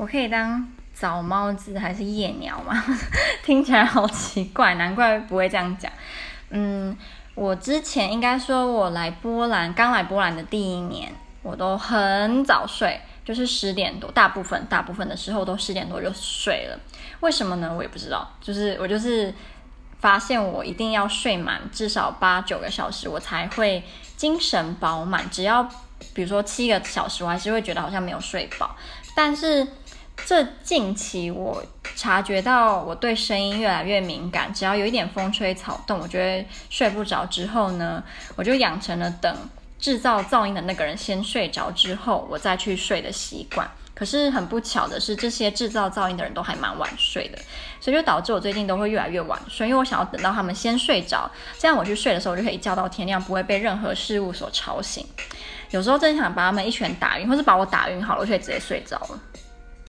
我可以当早猫子还是夜鸟吗？听起来好奇怪，难怪不会这样讲。嗯，我之前应该说，我来波兰，刚来波兰的第一年，我都很早睡，就是十点多，大部分大部分的时候都十点多就睡了。为什么呢？我也不知道，就是我就是发现我一定要睡满至少八九个小时，我才会精神饱满。只要比如说七个小时，我还是会觉得好像没有睡饱。但是这近期我察觉到我对声音越来越敏感，只要有一点风吹草动，我觉得睡不着之后呢，我就养成了等制造噪音的那个人先睡着之后，我再去睡的习惯。可是很不巧的是，这些制造噪音的人都还蛮晚睡的，所以就导致我最近都会越来越晚睡，因为我想要等到他们先睡着，这样我去睡的时候，就可以一觉到天亮，不会被任何事物所吵醒。有时候真想把他们一拳打晕，或是把我打晕好了，我就可以直接睡着了。